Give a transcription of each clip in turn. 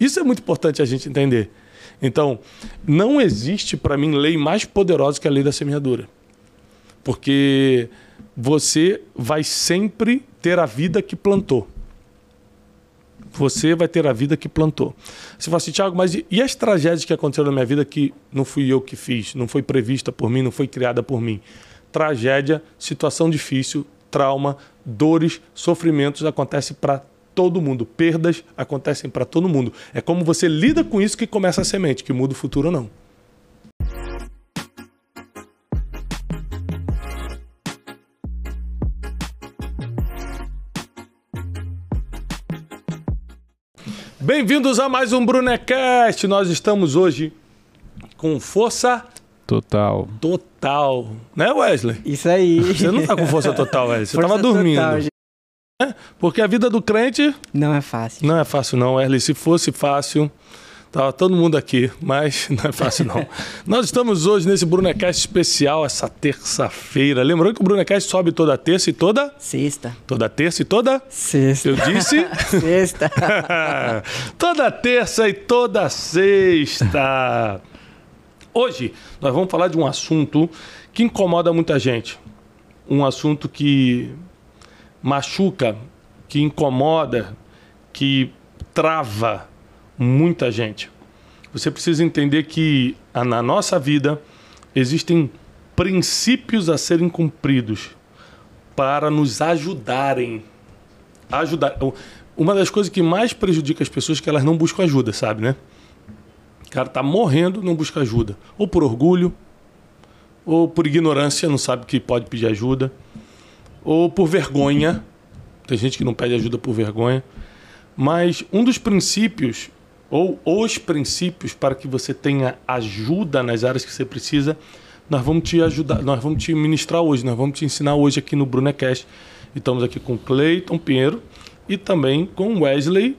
Isso é muito importante a gente entender. Então, não existe para mim lei mais poderosa que a lei da semeadura. Porque você vai sempre ter a vida que plantou. Você vai ter a vida que plantou. Você fala assim, Tiago, mas e as tragédias que aconteceram na minha vida que não fui eu que fiz, não foi prevista por mim, não foi criada por mim? Tragédia, situação difícil, trauma, dores, sofrimentos acontecem para todo mundo. Perdas acontecem para todo mundo. É como você lida com isso que começa a semente, que muda o futuro ou não. Bem-vindos a mais um Brunecast. Nós estamos hoje com força Total. total. Né, Wesley? Isso aí. Você não tá com força total, Wesley. Você Força tava dormindo. total, gente. Porque a vida do crente Não é fácil. não é fácil, não, Wesley. Se fosse fácil, tava todo mundo aqui, mas não é fácil, não. Nós estamos hoje nesse Brunecast especial, essa terça-feira. Lembrando que o Brunecast sobe toda terça e toda. Sexta. Toda terça e toda. Sexta. Eu disse. Sexta. toda terça e toda sexta. Hoje nós vamos falar de um assunto que incomoda muita gente. Um assunto que machuca, que incomoda, que trava muita gente. Você precisa entender que na nossa vida existem princípios a serem cumpridos para nos ajudarem ajudar. Uma das coisas que mais prejudica as pessoas é que elas não buscam ajuda, sabe, né? O cara tá morrendo, não busca ajuda. Ou por orgulho, ou por ignorância, não sabe que pode pedir ajuda, ou por vergonha. Tem gente que não pede ajuda por vergonha. Mas um dos princípios, ou os princípios para que você tenha ajuda nas áreas que você precisa, nós vamos te ajudar, nós vamos te ministrar hoje, nós vamos te ensinar hoje aqui no Brunecast. Estamos aqui com Cleiton Pinheiro e também com Wesley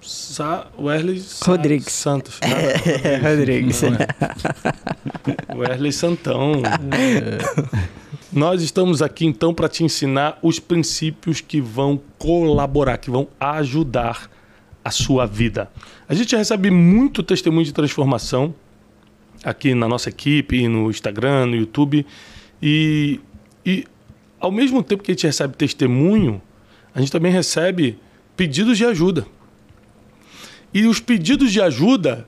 Sa Wesley Sa- Rodrigues. Santos. É, Rodrigues. Não é. Wesley Santão. Nós estamos aqui então para te ensinar os princípios que vão colaborar, que vão ajudar a sua vida. A gente recebe muito testemunho de transformação aqui na nossa equipe, no Instagram, no YouTube. E, e ao mesmo tempo que a gente recebe testemunho, a gente também recebe pedidos de ajuda. E os pedidos de ajuda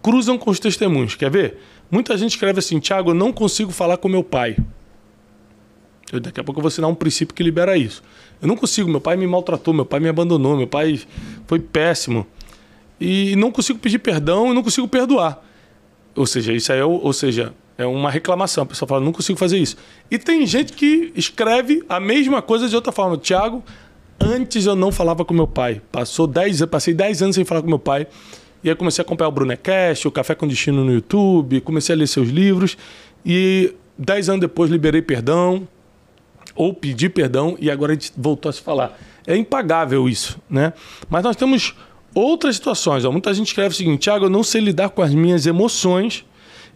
cruzam com os testemunhos. Quer ver? Muita gente escreve assim: Tiago, eu não consigo falar com meu pai. Eu, daqui a pouco eu vou ensinar um princípio que libera isso. Eu não consigo, meu pai me maltratou, meu pai me abandonou, meu pai foi péssimo. E não consigo pedir perdão e não consigo perdoar. Ou seja, isso é, ou seja, é uma reclamação. A pessoa fala, não consigo fazer isso. E tem gente que escreve a mesma coisa de outra forma. Tiago, antes eu não falava com meu pai. Passou 10, anos- passei 10 anos sem falar com meu pai. E aí comecei a acompanhar o Brunecast, o Café com Destino no YouTube, comecei a ler seus livros. E 10 anos depois liberei perdão, ou pedir perdão e agora a gente voltou a se falar. É impagável isso, né? Mas nós temos outras situações. Ó. Muita gente escreve o seguinte: Tiago, eu não sei lidar com as minhas emoções.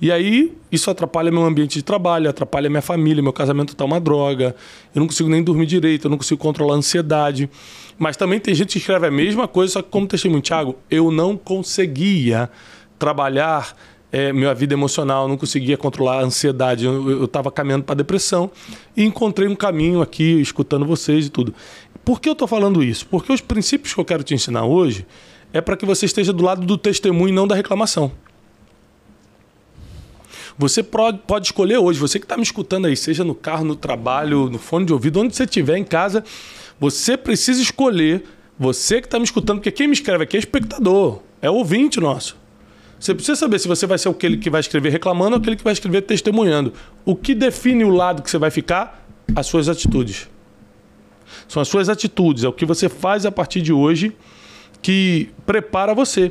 E aí, isso atrapalha meu ambiente de trabalho, atrapalha minha família, meu casamento tá uma droga, eu não consigo nem dormir direito, eu não consigo controlar a ansiedade. Mas também tem gente que escreve a mesma coisa, só que como testemunho, Tiago, eu não conseguia trabalhar é, minha vida emocional, não conseguia controlar a ansiedade, eu estava caminhando para depressão e encontrei um caminho aqui, escutando vocês e tudo. Por que eu estou falando isso? Porque os princípios que eu quero te ensinar hoje é para que você esteja do lado do testemunho e não da reclamação. Você pode, pode escolher hoje, você que está me escutando aí, seja no carro, no trabalho, no fone de ouvido, onde você estiver em casa, você precisa escolher, você que está me escutando, porque quem me escreve aqui é espectador, é ouvinte nosso. Você precisa saber se você vai ser aquele que vai escrever reclamando ou aquele que vai escrever testemunhando. O que define o lado que você vai ficar? As suas atitudes. São as suas atitudes, é o que você faz a partir de hoje que prepara você.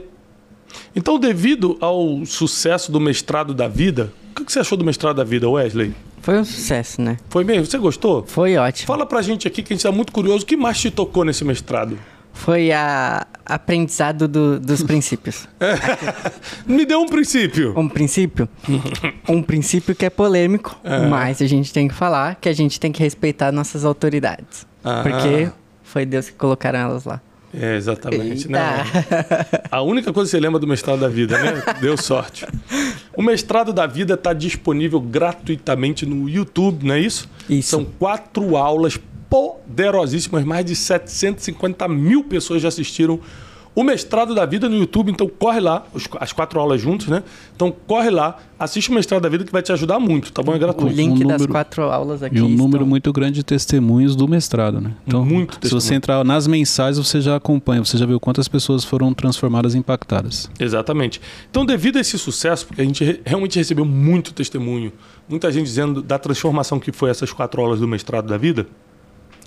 Então, devido ao sucesso do mestrado da vida, o que você achou do mestrado da vida, Wesley? Foi um sucesso, né? Foi mesmo? Você gostou? Foi ótimo. Fala pra gente aqui que a gente está muito curioso. O que mais te tocou nesse mestrado? Foi a aprendizado do- dos princípios. Me deu um princípio. Um princípio? um princípio que é polêmico, mas a gente tem que falar que a gente tem que respeitar nossas autoridades. Ah. Porque foi Deus que colocaram elas lá. É, exatamente. A única coisa que você lembra do mestrado da vida, né? Deu sorte. O mestrado da vida está disponível gratuitamente no YouTube, não é isso? Isso. São quatro aulas poderosíssimas, mais de 750 mil pessoas já assistiram o mestrado da vida no YouTube, então corre lá, as quatro aulas juntos, né? Então corre lá, assiste o mestrado da vida que vai te ajudar muito, tá bom? É gratuito. O link Um das número- quatro aulas aqui. E um número estão- muito grande de testemunhos do mestrado, né? Então, Muito se você entrar nas mensagens, você já acompanha, você já viu quantas pessoas foram transformadas e impactadas. Exatamente. Então, devido a esse sucesso, porque a gente re- realmente recebeu muito testemunho, muita gente dizendo da transformação que foi essas quatro aulas do mestrado da vida,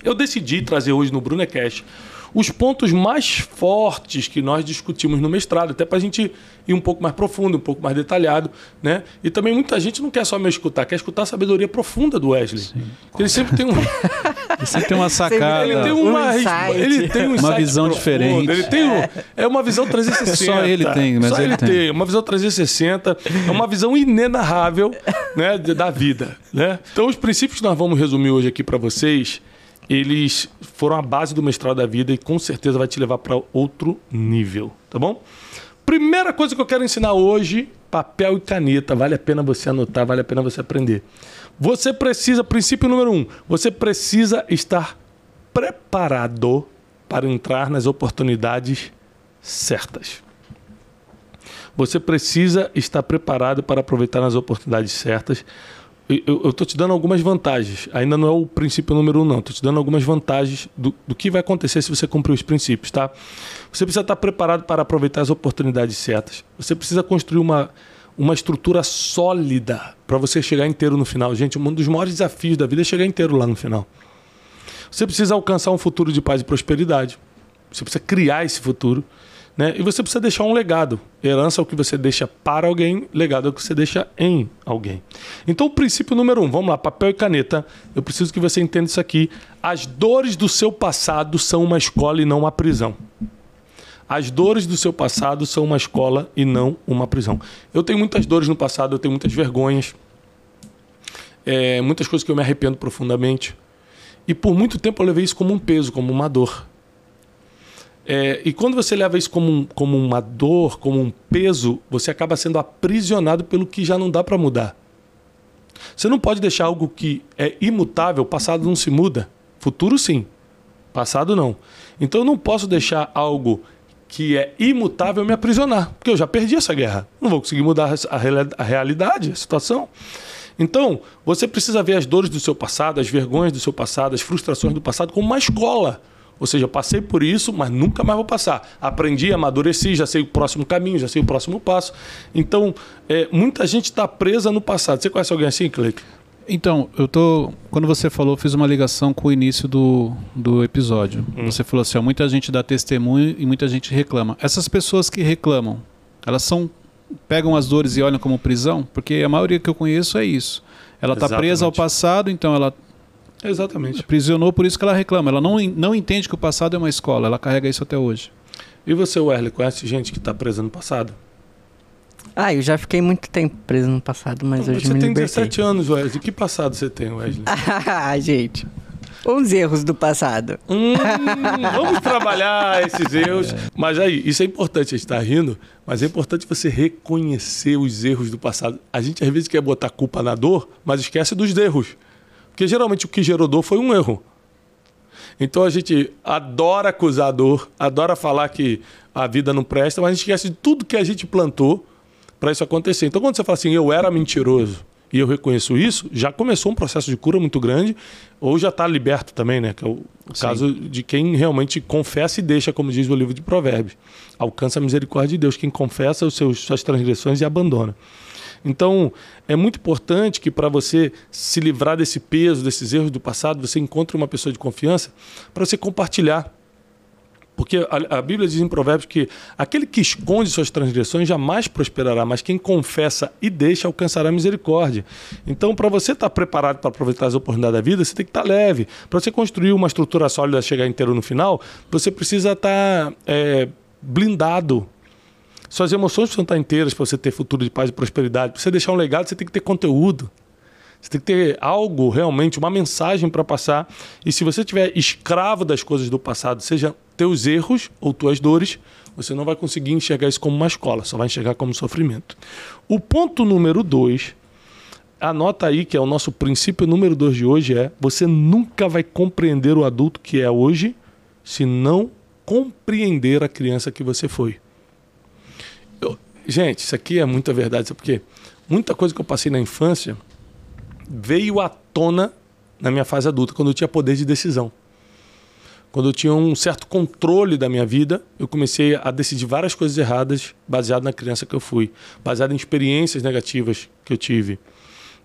eu decidi trazer hoje no Brunecast os pontos mais fortes que nós discutimos no mestrado, até para a gente ir um pouco mais profundo, um pouco mais detalhado, né? E também muita gente não quer só me escutar, quer escutar a sabedoria profunda do Wesley. Ele sempre tem um, Você tem uma sacada. ele tem Um uma, insight. ele tem um Uma visão profundo, diferente. Ele tem um, é uma visão 360. Só ele tem, mas Só ele ele tem. tem. Uma visão 360, é uma visão inenarrável, né, da vida, né? Então os princípios que nós vamos resumir hoje aqui para vocês, eles foram a base do mestrado da vida e com certeza vai te levar para outro nível, tá bom? Primeira coisa que eu quero ensinar hoje, papel e caneta. Vale a pena você anotar, vale a pena você aprender. Você precisa, princípio número um, você precisa estar preparado para entrar nas oportunidades certas. Você precisa estar preparado para aproveitar nas oportunidades certas. Eu estou te dando algumas vantagens. Ainda não é o princípio número um, não. Estou te dando algumas vantagens do, do que vai acontecer se você cumprir os princípios, tá? Você precisa estar preparado para aproveitar as oportunidades certas. Você precisa construir uma, uma estrutura sólida para você chegar inteiro no final. Gente, um dos maiores desafios da vida é chegar inteiro lá no final. Você precisa alcançar um futuro de paz e prosperidade. Você precisa criar esse futuro. Né? E você precisa deixar um legado. Herança é o que você deixa para alguém, legado é o que você deixa em alguém. Então, o princípio número um, vamos lá, papel e caneta. Eu preciso que você entenda isso aqui. As dores do seu passado são uma escola e não uma prisão. As dores do seu passado são uma escola e não uma prisão. Eu tenho muitas dores no passado, eu tenho muitas vergonhas, é, muitas coisas que eu me arrependo profundamente. E por muito tempo eu levei isso como um peso, como uma dor. É, e quando você leva isso como, um- como uma dor, como um peso, você acaba sendo aprisionado pelo que já não dá para mudar. Você não pode deixar algo que é imutável, passado não se muda. Futuro sim, passado não. Então eu não posso deixar algo que é imutável me aprisionar, porque eu já perdi essa guerra. Não vou conseguir mudar a, reali- a realidade, a situação. Então, você precisa ver as dores do seu passado, as vergonhas do seu passado, as frustrações do passado como uma escola. Ou seja, eu passei por isso, mas nunca mais vou passar. Aprendi, amadureci, já sei o próximo caminho, já sei o próximo passo. Então, é, muita gente está presa no passado. Você conhece alguém assim, Cleiton? Então, eu tô. Quando você falou, fiz uma ligação com o início do, do episódio. Você falou assim: ó, muita gente dá testemunho e muita gente reclama. Essas pessoas que reclamam, elas são. pegam as dores e olham como prisão? Porque a maioria que eu conheço é isso. Ela está presa ao passado, então ela Exatamente. aprisionou, por isso que ela reclama. Ela não, não entende que o passado é uma escola, ela carrega isso até hoje. E você, Werley, conhece gente que está presa no passado? Ah, eu já fiquei muito tempo preso no passado, mas hoje você me tem libertei. 17 anos, Wesley. Que passado você tem, Wesley? Ah, gente. Os erros do passado. Hum, vamos trabalhar esses erros. Mas aí, isso é importante, a gente está rindo, mas é importante você reconhecer os erros do passado. A gente às vezes quer botar culpa na dor, mas esquece dos erros. Porque geralmente o que gerou dor foi um erro. Então a gente adora acusar a dor, adora falar que a vida não presta, mas a gente esquece de tudo que a gente plantou para isso acontecer. Então quando você fala assim, eu era mentiroso e eu reconheço isso, já começou um processo de cura muito grande, ou já está liberto também, né? Que é o, Sim. caso de quem realmente confessa e deixa, como diz o livro de Provérbios. Alcança a misericórdia de Deus, quem confessa os seus, suas transgressões e abandona. Então, é muito importante que para você se livrar desse peso, desses erros do passado, você encontre uma pessoa de confiança para você compartilhar. Porque a, a Bíblia diz em Provérbios que aquele que esconde suas transgressões jamais prosperará, mas quem confessa e deixa alcançará misericórdia. Então, para você estar preparado para aproveitar as oportunidades da vida, você tem que estar leve. Para você construir uma estrutura sólida, chegar inteiro no final, você precisa estar é, blindado. Suas emoções precisam estar inteiras para você ter futuro de paz e prosperidade. Para você deixar um legado, você tem que ter conteúdo. Você tem que ter algo realmente, uma mensagem para passar. E se você tiver escravo das coisas do passado, seja teus erros ou tuas dores, você não vai conseguir enxergar isso como uma escola, só vai enxergar como sofrimento. O ponto número dois, anota aí que é o nosso princípio número dois de hoje é: você nunca vai compreender o adulto que é hoje se não compreender a criança que você foi. Gente, isso aqui é muita verdade, sabe por quê? Muita coisa que eu passei na infância veio à tona na minha fase adulta, quando eu tinha poder de decisão. Quando eu tinha um certo controle da minha vida, eu comecei a decidir várias coisas erradas baseado na criança que eu fui, baseado em experiências negativas que eu tive.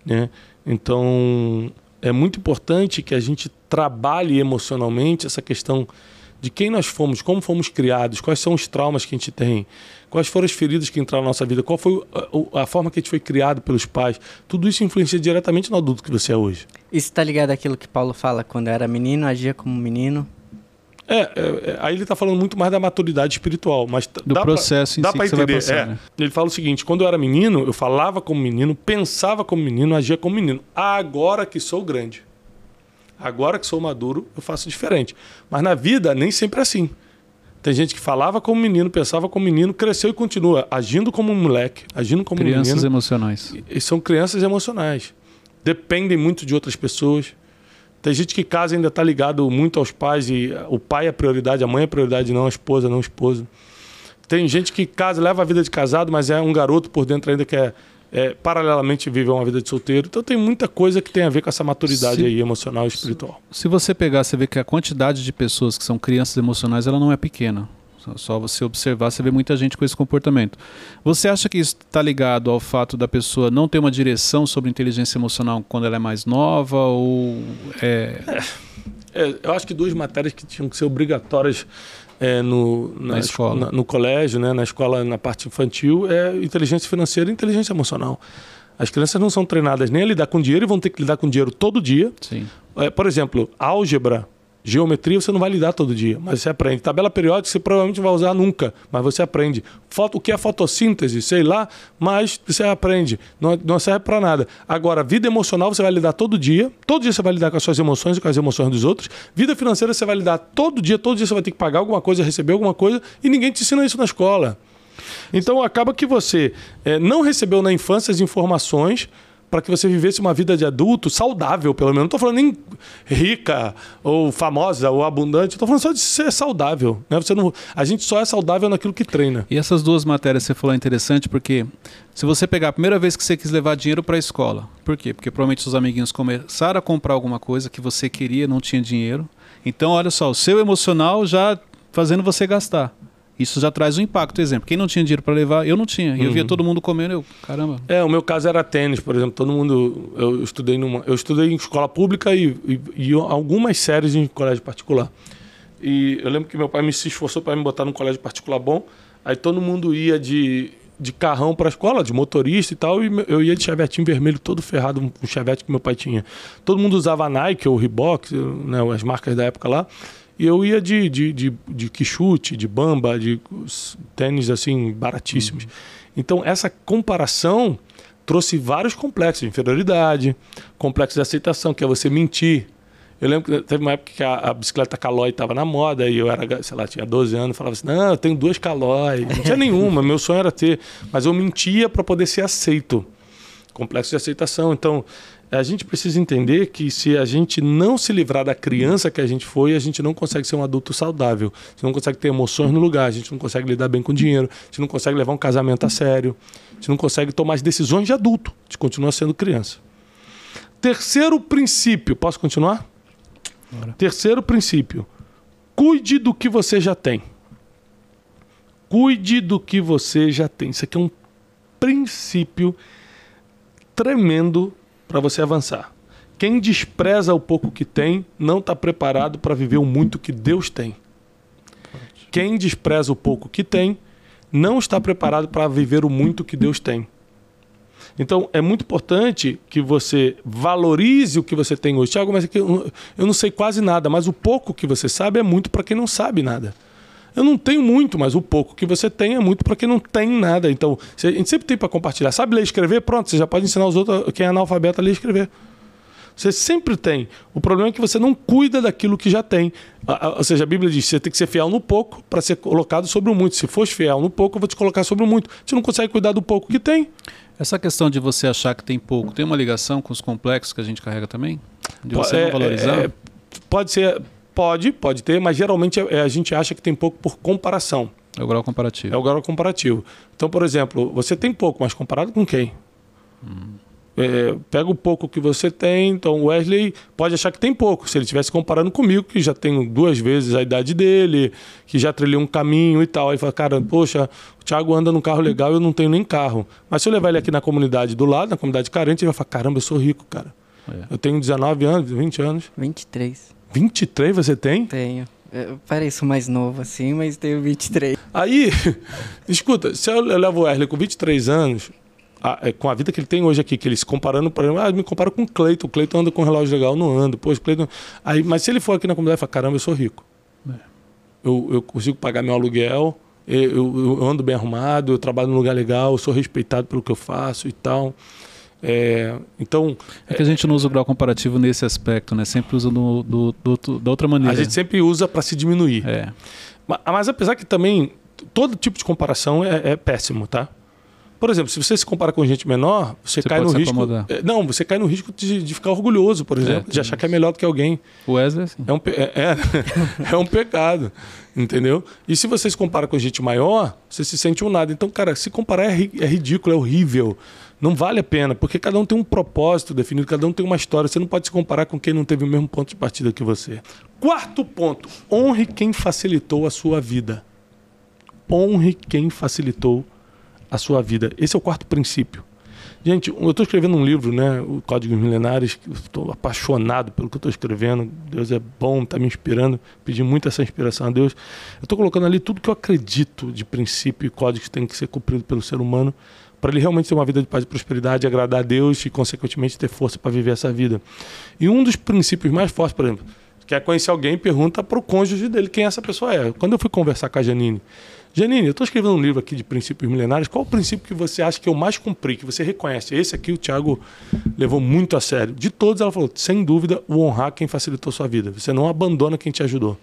Né? Então, é muito importante que a gente trabalhe emocionalmente essa questão de quem nós fomos, como fomos criados, quais são os traumas que a gente tem, quais foram as feridas que entraram na nossa vida, qual foi a, a forma que a gente foi criado pelos pais. Tudo isso influencia diretamente no adulto que você é hoje. Isso está ligado àquilo que Paulo fala, quando era menino, agia como menino, é, é, é, aí ele está falando muito mais da maturidade espiritual, mas do dá processo pra, em dá si para entender. Passar, é. né? Ele fala o seguinte: quando eu era menino, eu falava como menino, pensava como menino, agia como menino. Agora que sou grande, agora que sou maduro, eu faço diferente. Mas na vida nem sempre é assim. Tem gente que falava como menino, pensava como menino, cresceu e continua agindo como um moleque, agindo como crianças menino. emocionais. E, e são crianças emocionais. Dependem muito de outras pessoas. Tem gente que casa ainda está ligado muito aos pais e o pai é prioridade, a mãe é prioridade, não a esposa, não o esposo. Tem gente que casa, leva a vida de casado, mas é um garoto por dentro ainda que é, é paralelamente vive uma vida de solteiro. Então tem muita coisa que tem a ver com essa maturidade Se- aí emocional e espiritual. Se você pegar, você vê que a quantidade de pessoas que são crianças emocionais, ela não é pequena. Só- Só você observar, você vê muita gente com esse comportamento. Você acha que isso está ligado ao fato da pessoa não ter uma direção sobre inteligência emocional quando ela é mais nova? Ou é, É, eu acho que duas matérias que tinham que ser obrigatórias é, no, Na es- escola. na- no colégio, né, na escola, na parte infantil, é inteligência financeira e inteligência emocional. As crianças não são treinadas nem a lidar com dinheiro e vão ter que lidar com dinheiro todo dia. sim. É, por exemplo, álgebra, geometria você não vai lidar todo dia, mas você aprende. Tabela periódica você provavelmente vai usar nunca, mas você aprende. Foto, o que é fotossíntese, sei lá, mas você aprende. Não, não serve para nada. Agora, vida emocional você vai lidar todo dia. Todo dia você vai lidar com as suas emoções e com as emoções dos outros. Vida financeira você vai lidar todo dia. Todo dia você vai ter que pagar alguma coisa, receber alguma coisa e ninguém te ensina isso na escola. Então acaba que você eh, não recebeu na infância as informações para que você vivesse uma vida de adulto saudável, pelo menos. Não estou falando nem rica, ou famosa, ou abundante. Estou falando só de ser saudável. Né? Você não, a gente só é saudável naquilo que treina. E essas duas matérias você falou é interessante porque se você pegar a primeira vez que você quis levar dinheiro para a escola, por quê? Porque provavelmente seus amiguinhos começaram a comprar alguma coisa que você queria, não tinha dinheiro. Então, olha só, o seu emocional já fazendo você gastar. Isso já traz um impacto. Exemplo, quem não tinha dinheiro para levar, eu não tinha. E eu via Uhum. todo mundo comendo, eu, caramba. É, o meu caso era tênis, por exemplo. Todo mundo. Eu estudei numa. Eu estudei em escola pública e, e, e algumas séries em colégio particular. E eu lembro que meu pai me se esforçou para me botar num colégio particular bom. Aí todo mundo ia de, de carrão para a escola, de motorista e tal. E eu ia de chevetinho vermelho, todo ferrado, um chevette que meu pai tinha. Todo mundo usava Nike ou Reebok, né, as marcas da época lá. E eu ia de, de, de, de quichute, de bamba, de tênis assim, baratíssimos. Então, essa comparação trouxe vários complexos de inferioridade, complexo de aceitação, que é você mentir. Eu lembro que teve uma época que a, a bicicleta Caloi estava na moda e eu era, sei lá, tinha 12 anos, falava assim: não, eu tenho duas Caloi. Não tinha nenhuma, meu sonho era ter. Mas eu mentia para poder ser aceito. Complexo de aceitação. Então, a gente precisa entender que se a gente não se livrar da criança que a gente foi, a gente não consegue ser um adulto saudável. A gente não consegue ter emoções no lugar, a gente não consegue lidar bem com dinheiro, a gente não consegue levar um casamento a sério, a gente não consegue tomar as decisões de adulto, a gente continua sendo criança. Terceiro princípio, posso continuar? Bora. Terceiro princípio: cuide do que você já tem. Cuide do que você já tem. Isso aqui é um princípio tremendo para você avançar. Quem despreza o pouco que tem não está preparado para viver o muito que Deus tem. Quem despreza o pouco que tem não está preparado para viver o muito que Deus tem. Então é muito importante que você valorize o que você tem hoje. Tiago, mas eu eu não sei quase nada, mas o pouco que você sabe é muito para quem não sabe nada. Eu não tenho muito, mas o pouco que você tem é muito para quem não tem nada. Então, a gente sempre tem para compartilhar. Sabe ler e escrever? Pronto, você já pode ensinar os outros, quem é analfabeto, a ler e escrever. Você sempre tem. O problema é que você não cuida daquilo que já tem. Ou seja, a Bíblia diz: você tem que ser fiel no pouco para ser colocado sobre o muito. Se fosse fiel no pouco, eu vou te colocar sobre o muito. Você não consegue cuidar do pouco que tem. Essa questão de você achar que tem pouco, tem uma ligação com os complexos que a gente carrega também? De você é, não valorizar? é, pode ser, pode, pode ter, mas geralmente é- a gente acha que tem pouco por comparação. É o grau comparativo. É o grau comparativo. Então, por exemplo, você tem pouco, mas comparado com quem? É, pega o pouco que você tem. Então, o Wesley pode achar que tem pouco. Se ele estivesse comparando comigo, que já tenho duas vezes a idade dele, que já trilhei um caminho e tal. Aí fala, cara, poxa, o Thiago anda num carro legal e eu não tenho nem carro. Mas se eu levar ele aqui na comunidade do lado, na comunidade carente, ele vai falar, caramba, eu sou rico, cara. É. Eu tenho 19 anos, 20 anos. 23. 23 você tem? Tenho. Eu pareço mais novo assim, mas tenho 23. Aí, escuta, se eu levo o Wesley com 23 anos, a- é, com a vida que ele tem hoje aqui, que ele se comparando, por exemplo, ah, me compara com o Cleiton. O Cleiton anda com um relógio legal, eu não ando. Pô, o Cleiton... Aí, mas se ele for aqui na comunidade, ele fala, caramba, eu sou rico. É. Eu, eu consigo pagar meu aluguel, eu, eu- eu ando bem arrumado, eu trabalho num lugar legal, eu sou respeitado pelo que eu faço e tal. É, então, É que a gente não usa o grau comparativo nesse aspecto, né? Sempre usa do, do- do da outra maneira. a gente sempre usa para se diminuir. É. Ma- Mas apesar que também todo tipo de comparação é, é péssimo, tá? Por exemplo, se você se compara com gente menor, você, Você cai no se risco. acomodar. é, Não, você cai no risco de, de ficar orgulhoso, por exemplo, tem de achar que é melhor do que alguém. O Wesley, assim. É um, pe- é, é, é um pecado, entendeu? E se você se compara com gente maior, você se sente um nada. Então, cara, se comparar é, ri- é ridículo, é horrível. Não vale a pena, porque cada um tem um propósito definido, cada um tem uma história. Você não pode se comparar com quem não teve o mesmo ponto de partida que você. Quarto ponto: honre quem facilitou a sua vida. Honre quem facilitou a sua vida. Esse é o quarto princípio. Gente, eu estou escrevendo um livro, né? O Códigos Milenares. Estou apaixonado pelo que estou escrevendo. Deus é bom, está me inspirando. Pedi muito essa inspiração a Deus. Eu estou colocando ali tudo que eu acredito de princípio e códigos que tem que ser cumprido pelo ser humano para ele realmente ter uma vida de paz e prosperidade, agradar a Deus e, consequentemente, ter força para viver essa vida. E um dos princípios mais fortes, por exemplo, quer conhecer alguém, pergunta para o cônjuge dele quem essa pessoa é. Quando eu fui conversar com a Janine, Janine, eu estou escrevendo um livro aqui de princípios milenares. Qual o princípio que você acha que eu mais cumpri, que você reconhece? Esse aqui o Thiago levou muito a sério. De todos, ela falou: sem dúvida, o honrar quem facilitou sua vida. Você não abandona quem te ajudou.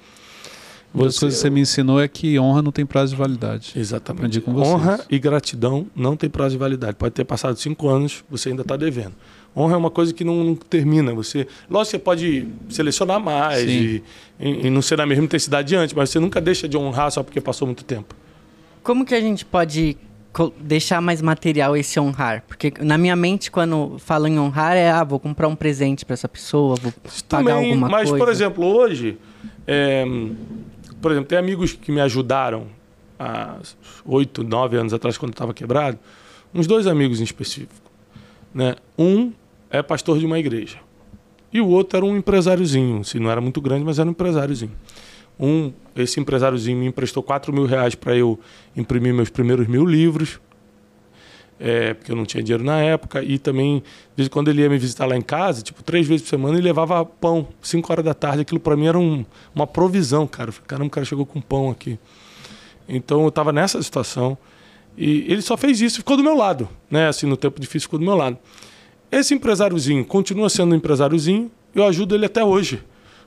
Uma das coisas que você me ensinou é que honra não tem prazo de validade. Exatamente. Aprendi com vocês. Honra e gratidão não tem prazo de validade. Pode ter passado cinco anos, você ainda está devendo. Honra é uma coisa que não, não termina. Você, lógico que você pode selecionar mais e, e- e não ser na mesma intensidade de antes, mas você nunca deixa de honrar só porque passou muito tempo. Como que a gente pode deixar mais material esse honrar? Porque na minha mente, quando falo em honrar, é ah, vou comprar um presente para essa pessoa, vou pagar Também, alguma mas, coisa. por exemplo, hoje, é, por exemplo, tem amigos que me ajudaram há oito, nove anos atrás, quando estava quebrado, uns dois amigos em específico. Né? Um é pastor de uma igreja e o outro era um empresáriozinho, se não era muito grande, mas era um empresáriozinho. Um, esse empresáriozinho me emprestou 4 mil reais para eu imprimir meus primeiros mil livros, é, porque eu não tinha dinheiro na época, e também, desde quando ele ia me visitar lá em casa, tipo, três vezes por semana, ele levava pão, 5 horas da tarde, aquilo para mim era um- uma provisão, cara. Caramba, o cara chegou com pão aqui. Então eu estava nessa situação, e ele só fez isso ficou do meu lado, né? Assim, no tempo difícil, ficou do meu lado. Esse empresáriozinho continua sendo um empresáriozinho, eu ajudo ele até hoje.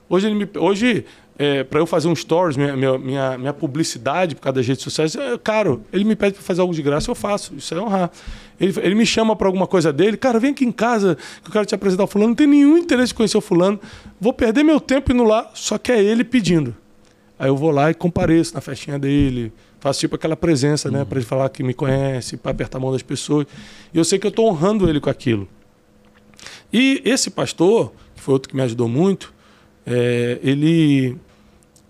Hoje, ele me, hoje para eu fazer um stories, minha, minha, minha, minha publicidade por causa das redes sociais, é caro. Ele me pede para fazer algo de graça, eu faço. Isso é honrar. Ele, ele me chama para alguma coisa dele, cara, vem aqui em casa que eu quero te apresentar o fulano. Não tem nenhum interesse em conhecer o fulano. Vou perder meu tempo indo lá, só que é ele pedindo. Aí eu vou lá e compareço na festinha dele, faço tipo aquela presença, né, para ele falar que me conhece, para apertar a mão das pessoas. E eu sei que eu estou honrando ele com aquilo. E esse pastor, que foi outro que me ajudou muito, é, ele.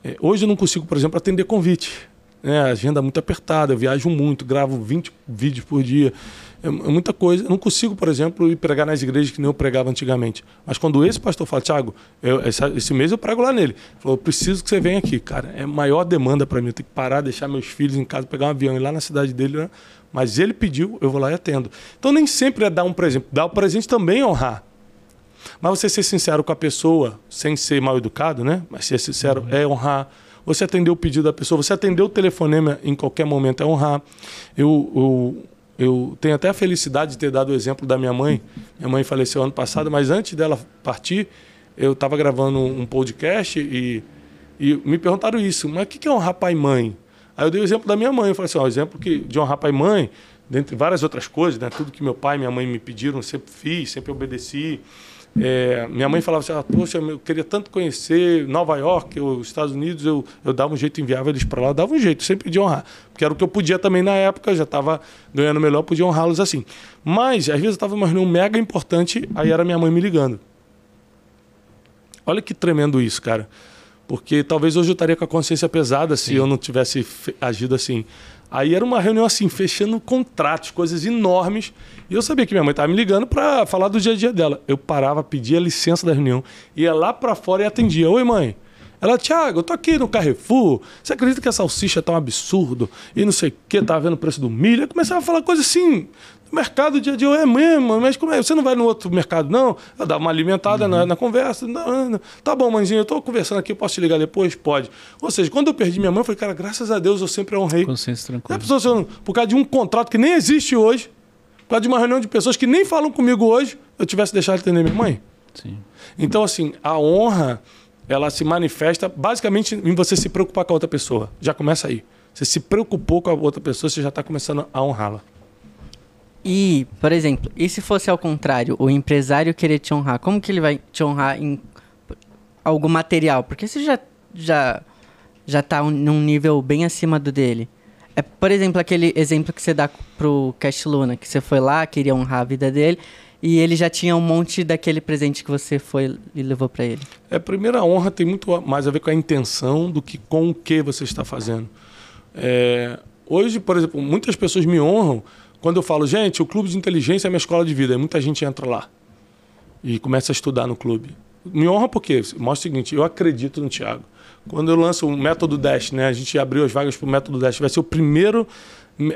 É, hoje eu não consigo, por exemplo, atender convite. Né? A agenda é muito apertada, eu viajo muito, gravo 20 vídeos por dia. É, é muita coisa. Eu não consigo, por exemplo, ir pregar nas igrejas que nem eu pregava antigamente. Mas quando esse pastor fala, Tiago, esse mês eu prego lá nele. Ele Falou, preciso que você venha aqui, cara. É maior demanda para mim. Eu tenho que parar, deixar meus filhos em casa, pegar um avião e ir lá na cidade dele. Né? Mas ele pediu, eu vou lá e atendo. Então nem sempre é dar um presente. Dar o presente também é honrar. Mas você ser sincero com a pessoa, sem ser mal educado, né? Mas ser sincero é honrar. Você atendeu o pedido da pessoa, você atendeu o telefonema em qualquer momento é honrar. Eu, eu, eu tenho até a felicidade de ter dado o exemplo da minha mãe. Minha mãe faleceu ano passado, mas antes dela partir, eu estava gravando um podcast e, e me perguntaram isso. Mas o que é honrar pai e mãe? Aí eu dei o exemplo da minha mãe. Eu falei assim, o exemplo que, de honrar pai e mãe, dentre várias outras coisas, né? Tudo que meu pai e minha mãe me pediram, sempre fiz, sempre obedeci. É, minha mãe falava assim, ah, poxa, eu queria tanto conhecer Nova York, os Estados Unidos, eu, eu dava um jeito, enviava eles para lá, eu dava um jeito, sempre de honrar. Porque era o que eu podia também na época, já estava ganhando melhor, podia honrá-los assim. Mas, às vezes eu estava numa reunião mega importante, aí era minha mãe me ligando. Olha que tremendo isso, cara. Porque talvez hoje eu estaria com a consciência pesada se Sim. eu não tivesse agido assim. Aí era uma reunião assim, fechando contratos, coisas enormes. E eu sabia que minha mãe estava me ligando para falar do dia a dia dela. Eu parava, pedia licença da reunião, ia lá para fora e atendia. Oi, mãe. Ela, Thiago, eu tô aqui no Carrefour. Você acredita que a salsicha tá um absurdo? E não sei o que, tava vendo o preço do milho. Eu começava a falar coisa assim, mercado dia a dia, é mesmo, mas como é? Você não vai no outro mercado, não? Ela dava uma alimentada uhum. na, na, conversa. Não, não. Tá bom, mãezinha, eu tô conversando aqui, posso te ligar depois? Pode. Ou seja, quando eu perdi minha mãe, eu falei, cara, graças a Deus eu sempre honrei. Consciência tranquila. É, por causa de um contrato que nem existe hoje, por causa de uma reunião de pessoas que nem falam comigo hoje, eu tivesse deixado de atender minha mãe. Sim. Então, assim, a honra, ela se manifesta basicamente em você se preocupar com a outra pessoa. Já começa aí. Você se preocupou com a outra pessoa, você já está começando a honrá-la. E, por exemplo, e se fosse ao contrário, o empresário querer te honrar, como que ele vai te honrar em algo material? Porque você já já já tá num nível bem acima do dele. É, por exemplo, aquele exemplo que você dá pro Cash Luna, que você foi lá, queria honrar a vida dele, e ele já tinha um monte daquele presente que você foi e levou para ele. É, a primeira honra tem muito mais a ver com a intenção do que com o que você está fazendo. É, hoje, por exemplo, muitas pessoas me honram quando eu falo, gente, o clube de inteligência é minha escola de vida, muita gente entra lá e começa a estudar no clube. Me honra porque mostra o seguinte, eu acredito no Thiago. Quando eu lanço o método Dash, né, a gente abriu as vagas para o método Dash, vai ser o primeiro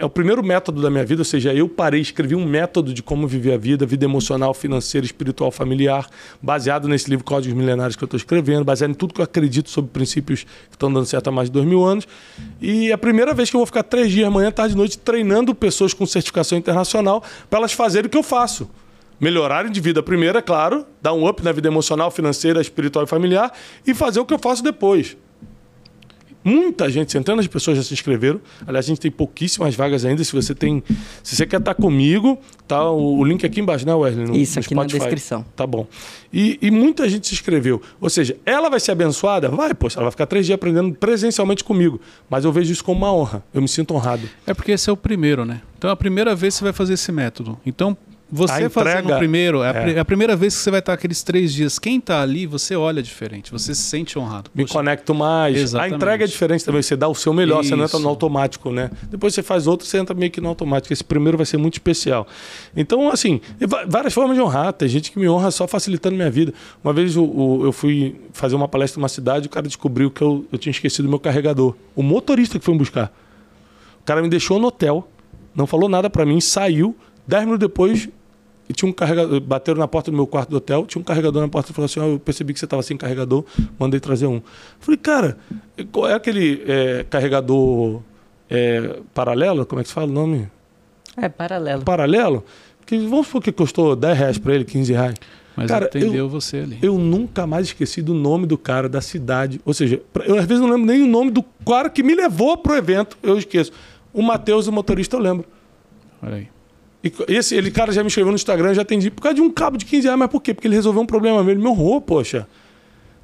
é o primeiro método da minha vida, ou seja, eu parei, escrevi um método de como viver a vida, vida emocional, financeira, espiritual, familiar, baseado nesse livro Códigos Milenares que eu estou escrevendo, baseado em tudo que eu acredito sobre princípios que estão dando certo há mais de dois mil anos. E é a primeira vez que eu vou ficar três dias, manhã, tarde e noite, treinando pessoas com certificação internacional para elas fazerem o que eu faço melhorarem de vida primeiro, é claro, dar um up na vida emocional, financeira, espiritual e familiar e fazer o que eu faço depois. Muita gente, centenas de pessoas já se inscreveram. Aliás, a gente tem pouquíssimas vagas ainda. Se você tem, se você quer estar comigo, tá o, o link aqui embaixo, né, Wesley? No, Isso, no aqui Spotify. na descrição. Tá bom. E, e, muita gente se inscreveu. Ou seja, ela vai ser abençoada? Vai, poxa, ela vai ficar três dias aprendendo presencialmente comigo. Mas eu vejo isso como uma honra. Eu me sinto honrado. É porque esse é o primeiro, né? Então, é a primeira vez que você vai fazer esse método. Então, você fazendo o primeiro, é, é. a primeira vez que você vai estar aqueles três dias. Quem está ali, você olha diferente, você se sente honrado. Me conecto mais. Exatamente. A entrega é diferente também, você dá o seu melhor, Isso. você não entra no automático, né? Depois você faz outro, você entra meio que no automático. Esse primeiro vai ser muito especial. Então, assim, várias formas de honrar. Tem gente que me honra só facilitando minha vida. Uma vez eu, eu fui fazer uma palestra numa cidade, o cara descobriu que eu, eu tinha esquecido o meu carregador. O motorista que foi me buscar. O cara me deixou no hotel, não falou nada para mim, saiu. Dez minutos depois, e tinha um carregador, bateram na porta do meu quarto do hotel, tinha um carregador na porta e falou assim: oh, eu percebi que você estava sem carregador, mandei trazer um. Falei, cara, qual é aquele é, carregador é, paralelo? Como é que se fala o nome? É, paralelo. Paralelo? Que, vamos supor que custou 10 reais para ele, 15 reais. Mas cara, atendeu eu, você ali. Eu nunca mais esqueci do nome do cara, da cidade. Ou seja, eu às vezes não lembro nem o nome do cara que me levou pro evento, eu esqueço. O Matheus, o motorista, eu lembro. Olha aí. E esse ele, cara já me escreveu no Instagram, já atendi por causa de um cabo de 15 reais. Mas por quê? Porque ele resolveu um problema meu. Ele me honrou, poxa.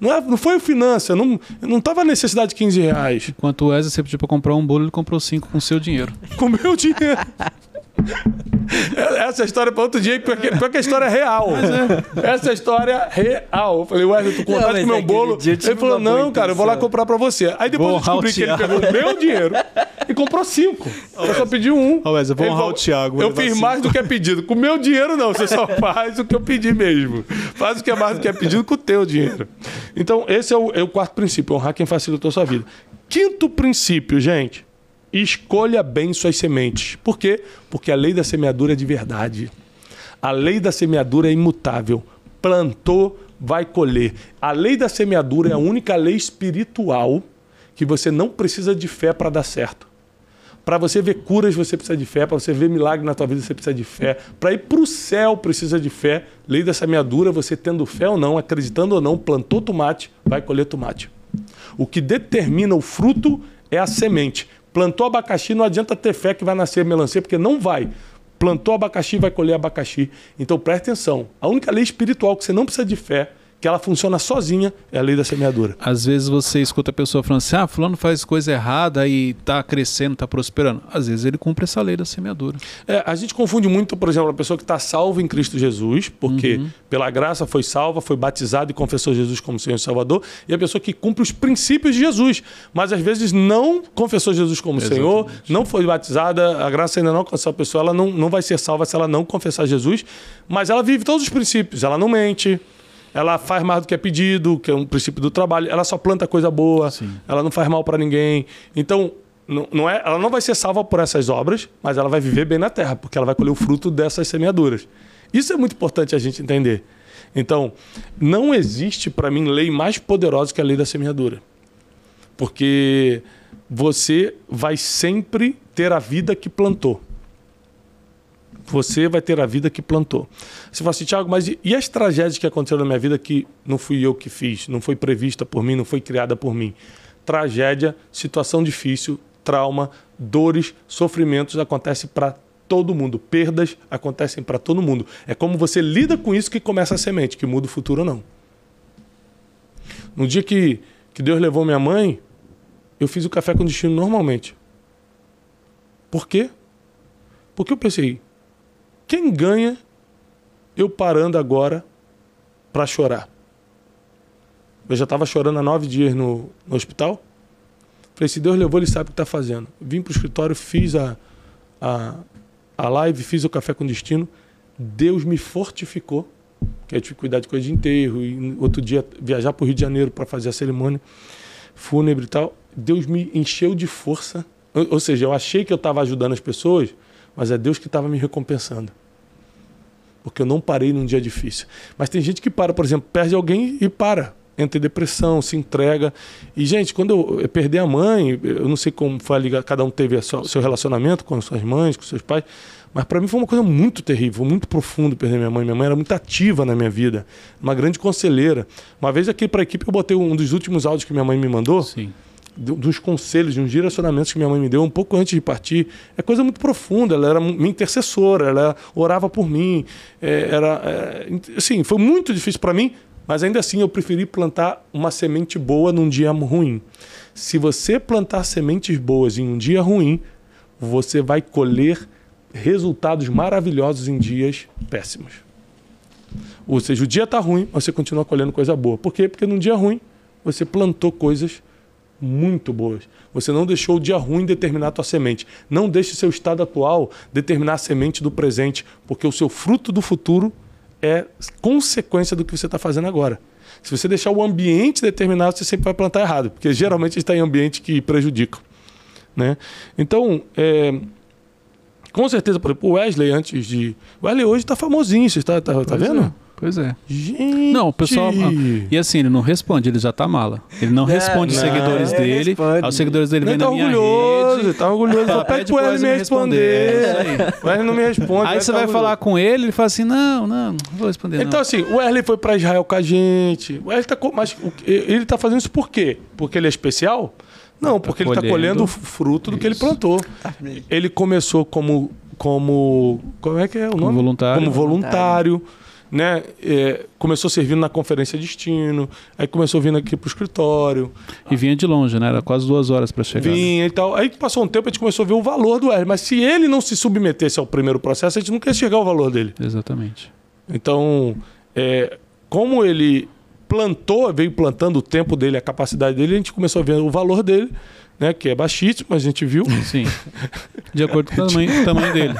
Não, é, não foi o finança, não, não tava necessidade de 15 reais. Enquanto o Wesley você pediu pra comprar um bolo, ele comprou cinco com seu dinheiro. Com meu dinheiro. Essa história é para outro dia, porque, porque a história é real. É. Essa história é real. Eu falei, Wesley, tu contaste com meu bolo. Ele falou, não, cara, eu vou lá comprar para você. Aí depois vou eu descobri que ele pegou meu dinheiro e comprou cinco. eu só pedi um. Ô, Wesley, vou honrar o Thiago. Eu fiz mais do que é pedido. Com o meu dinheiro, não. Você só faz o que eu pedi mesmo. Faz o que é mais do que é pedido com o teu dinheiro. Então, esse é o, é o quarto princípio: honrar quem facilitou a sua vida. Quinto princípio, gente Escolha bem suas sementes. Por quê? Porque a lei da semeadura é de verdade. A lei da semeadura é imutável. Plantou, vai colher. A lei da semeadura é a única lei espiritual que você não precisa de fé para dar certo. Para você ver curas, você precisa de fé. Para você ver milagre na tua vida, você precisa de fé. Para ir para o céu, precisa de fé. Lei da semeadura, você tendo fé ou não, acreditando ou não, plantou tomate, vai colher tomate. O que determina o fruto é a semente. Plantou abacaxi, não adianta ter fé que vai nascer melancia, porque não vai. Plantou abacaxi, vai colher abacaxi. Então preste atenção. A única lei espiritual que você não precisa de fé que ela funciona sozinha, é a lei da semeadura. Às vezes você escuta a pessoa falando assim: ah, fulano faz coisa errada e está crescendo, está prosperando. Às vezes ele cumpre essa lei da semeadura. É, a gente confunde muito, por exemplo, a pessoa que está salva em Cristo Jesus, porque uhum. pela graça foi salva, foi batizada e confessou Jesus como Senhor e Salvador, e a pessoa que cumpre os princípios de Jesus, mas às vezes não confessou Jesus como Exatamente. Senhor, não foi batizada, a graça ainda não alcançou a pessoa, ela não, não vai ser salva se ela não confessar Jesus, mas ela vive todos os princípios, ela não mente ela faz mais do que é pedido, que é um princípio do trabalho, ela só planta coisa boa, Sim. ela não faz mal para ninguém. Então, não, não é, ela não vai ser salva por essas obras, mas ela vai viver bem na terra, porque ela vai colher o fruto dessas semeaduras. Isso é muito importante a gente entender. Então, não existe para mim lei mais poderosa que a lei da semeadura. Porque você vai sempre ter a vida que plantou. Você vai ter a vida que plantou. Você fala assim, Tiago, mas e as tragédias que aconteceram na minha vida que não fui eu que fiz, não foi prevista por mim, não foi criada por mim? Tragédia, situação difícil, trauma, dores, sofrimentos acontecem para todo mundo. Perdas acontecem para todo mundo. É como você lida com isso que começa a semente, que muda o futuro ou não. No dia que, que Deus levou minha mãe, eu fiz o café com destino normalmente. Por quê? Porque eu pensei, quem ganha eu parando agora para chorar? Eu já estava chorando há nove dias no, no, hospital. Falei, se Deus levou, ele sabe o que está fazendo. Vim para o escritório, fiz a, a, a live, fiz o café com destino. Deus me fortificou, que eu tive que cuidar de coisa de enterro, e outro dia viajar para o Rio de Janeiro para fazer a cerimônia fúnebre e tal. Deus me encheu de força. Ou, ou seja, eu achei que eu estava ajudando as pessoas, mas é Deus que estava me recompensando porque eu não parei num dia difícil. Mas tem gente que para, por exemplo, perde alguém e para. Entra em depressão, se entrega. E, gente, quando eu, perdi a mãe, eu não sei como foi ligar, cada um teve o seu relacionamento com suas mães, com seus pais, mas para mim foi uma coisa muito terrível, muito profundo perder minha mãe. Minha mãe era muito ativa na minha vida, uma grande conselheira. Uma vez aqui para a equipe eu botei um dos últimos áudios que minha mãe me mandou. Sim dos conselhos, de uns direcionamentos que minha mãe me deu um pouco antes de partir. É coisa muito profunda. Ela era minha intercessora, ela orava por mim. É, era, é, assim, foi muito difícil para mim, mas ainda assim eu preferi plantar uma semente boa num dia ruim. Se você plantar sementes boas em um dia ruim, você vai colher resultados maravilhosos em dias péssimos. Ou seja, o dia está ruim, mas você continua colhendo coisa boa. Por quê? Porque num dia ruim você plantou coisas muito boas. Você não deixou o dia ruim determinar a tua semente. Não deixe seu estado atual determinar a semente do presente, porque o seu fruto do futuro é consequência do que você está fazendo agora. Se você deixar o ambiente determinado, você sempre vai plantar errado, porque geralmente está em ambiente que prejudica. Né? Então, é, com certeza, por exemplo, o Wesley antes de. O Wesley hoje está famosinho, você está tá, tá vendo? É. Pois é. Gente! Não, o pessoal. E assim, ele não responde, ele já tá mala. Ele não responde os seguidores dele. Responde. Os seguidores dele vêm tá na minha orgulhoso, rede. Tá orgulhoso, tá, pede pro ele me responder. responder. É ele não me responde. Aí você tá vai orgulhoso. falar com ele, ele fala assim: não, não, não vou responder. Então, não. assim, o Wesley foi pra Israel com a gente. O Wesley tá. Mas ele tá fazendo isso por quê? Porque ele é especial? Não, tá porque tá ele está colhendo o fruto do isso. que ele plantou. Ele começou como como como é que é o nome? Como voluntário. Como voluntário né? É, começou servindo na conferência destino, aí começou vindo aqui pro escritório. E vinha de longe, né? Era quase duas horas para chegar. Vinha né? e tal. Aí passou um tempo, a gente começou a ver o valor do R. Mas se ele não se submetesse ao primeiro processo, a gente nunca ia chegar ao valor dele. Exatamente. Então, é, como ele plantou, veio plantando o tempo dele, a capacidade dele, a gente começou a ver o valor dele né? Que é baixíssimo, a gente viu. Sim. De acordo com o tamanho, tamanho dele.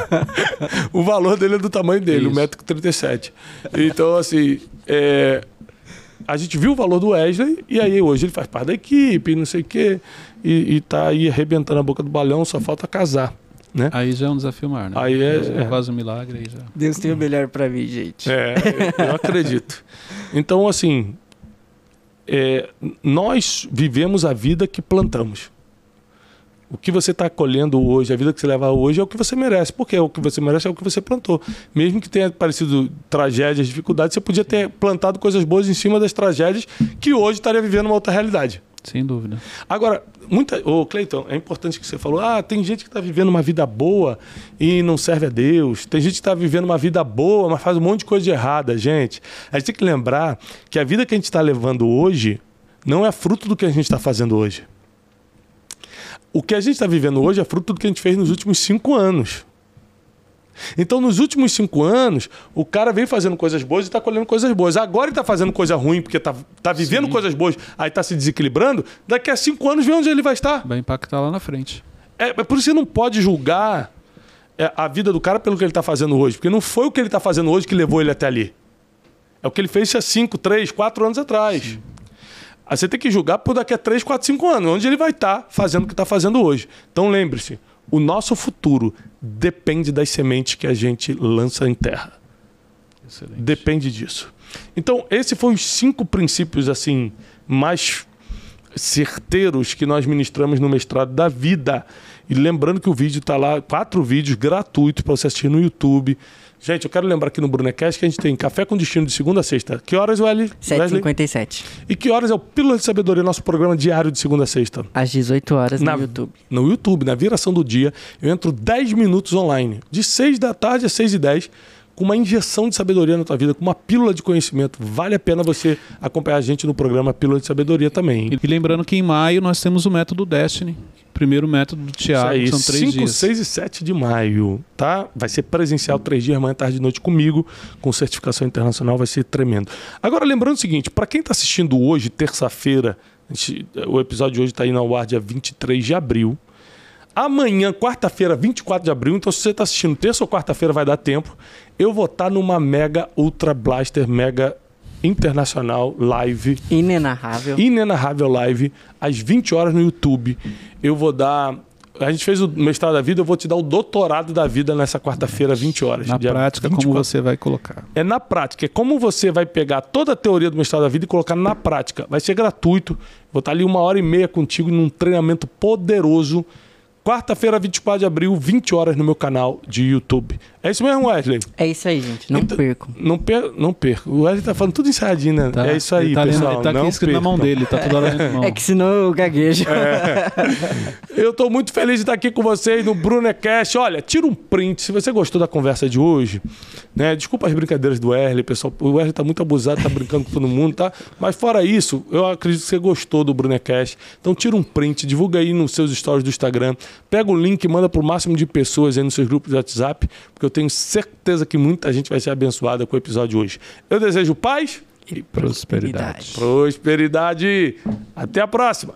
o valor dele é do tamanho dele, Isso. 1,37m. Então, assim, é, a gente viu o valor do Wesley e aí hoje ele faz parte da equipe, não sei o quê, e, e tá aí arrebentando a boca do balão, só falta casar. Né? Aí já é um desafio maior, né? Aí é, é, quase um milagre. Aí já... Deus tem o melhor para mim, gente. É, eu acredito. Então, assim, é, nós vivemos a vida que plantamos O que você está colhendo hoje, a vida que você leva hoje é o que você merece. Porque o que você merece é o que você plantou. Mesmo que tenha parecido tragédias, dificuldades, você podia ter plantado coisas boas em cima das tragédias que hoje estaria vivendo uma outra realidade. Sem dúvida. Agora, muita. Ô, Cleiton, é importante que você falou: ah, tem gente que está vivendo uma vida boa e não serve a Deus. Tem gente que está vivendo uma vida boa, mas faz um monte de coisa de errada, gente. A gente tem que lembrar que a vida que a gente está levando hoje não é fruto do que a gente está fazendo hoje. O que a gente está vivendo hoje é fruto do que a gente fez nos últimos cinco anos. Então, nos últimos cinco anos, o cara vem fazendo coisas boas e está colhendo coisas boas. Agora ele está fazendo coisa ruim porque está tá vivendo Sim. coisas boas, aí está se desequilibrando. Daqui a cinco anos, vê onde ele vai estar. Vai impactar lá na frente. É, é por isso que você não pode julgar é, a vida do cara pelo que ele está fazendo hoje. Porque não foi o que ele está fazendo hoje que levou ele até ali. É o que ele fez há cinco, três, quatro anos atrás. Sim. Aí você tem que julgar por daqui a 3, 4, 5 anos, onde ele vai estar tá fazendo o que está fazendo hoje. Então lembre-se, o nosso futuro depende das sementes que a gente lança em terra. Excelente. Depende disso. Então, esses foram os cinco princípios assim mais certeiros que nós ministramos no mestrado da vida. E lembrando que o vídeo está lá, quatro vídeos gratuitos para você assistir no YouTube. Gente, eu quero lembrar aqui no Brunecast que a gente tem Café com Destino de segunda a sexta. Que horas, Welly? 7h57. E que horas é o Pílula de Sabedoria, nosso programa diário de segunda a sexta? Às 18 horas na, no YouTube. No YouTube, na viração do dia, eu entro 10 minutos online. De 6 da tarde a 6 e 10 com uma injeção de sabedoria na tua vida, com uma pílula de conhecimento. Vale a pena você acompanhar a gente no programa Pílula de Sabedoria também. E lembrando que em maio nós temos o método Destiny, primeiro método do Tiago, são três 5, dias. 6 e 7 de maio, tá? Vai ser presencial três dias, manhã, tarde e noite comigo, com certificação internacional, vai ser tremendo. Agora, lembrando o seguinte, para quem está assistindo hoje, terça-feira, o episódio de hoje está aí na ar dia 23 de abril, Amanhã, quarta-feira, 24 de abril, então se você está assistindo terça ou quarta-feira, vai dar tempo. Eu vou estar tá numa Mega Ultra Blaster Mega Internacional Live. Inenarrável. Inenarrável Live, às 20 horas no YouTube. Eu vou dar. A gente fez o mestrado da vida, eu vou te dar o doutorado da vida nessa quarta-feira, 20 horas. Na prática, 24. como você vai colocar? É na prática. É como você vai pegar toda a teoria do mestrado da vida e colocar na prática. Vai ser gratuito. Vou estar ali uma hora e meia contigo num treinamento poderoso Quarta-feira, 24 de abril, 20 horas no meu canal de YouTube. É isso mesmo, Wesley? É isso aí, gente. Não então, perco. Não, per não perco. O Wesley tá falando tudo ensaiadinho, né? Tá. É isso aí, tá pessoal. Ele tá aqui escrito na mão dele, tá tudo na mão. É que senão eu gaguejo. É. Eu tô muito feliz de estar aqui com vocês no Brunecast. Olha, tira um print se você gostou da conversa de hoje. Né? Desculpa as brincadeiras do Wesley, pessoal. O Wesley tá muito abusado, tá brincando com todo mundo, tá? Mas fora isso, eu acredito que você gostou do Brunecast. Então tira um print, divulga aí nos seus stories do Instagram. Pega o link, manda pro máximo de pessoas aí nos seus grupos de WhatsApp, porque eu tenho certeza que muita gente vai ser abençoada com o episódio de hoje. Eu desejo paz e prosperidade. Prosperidade. Até a próxima.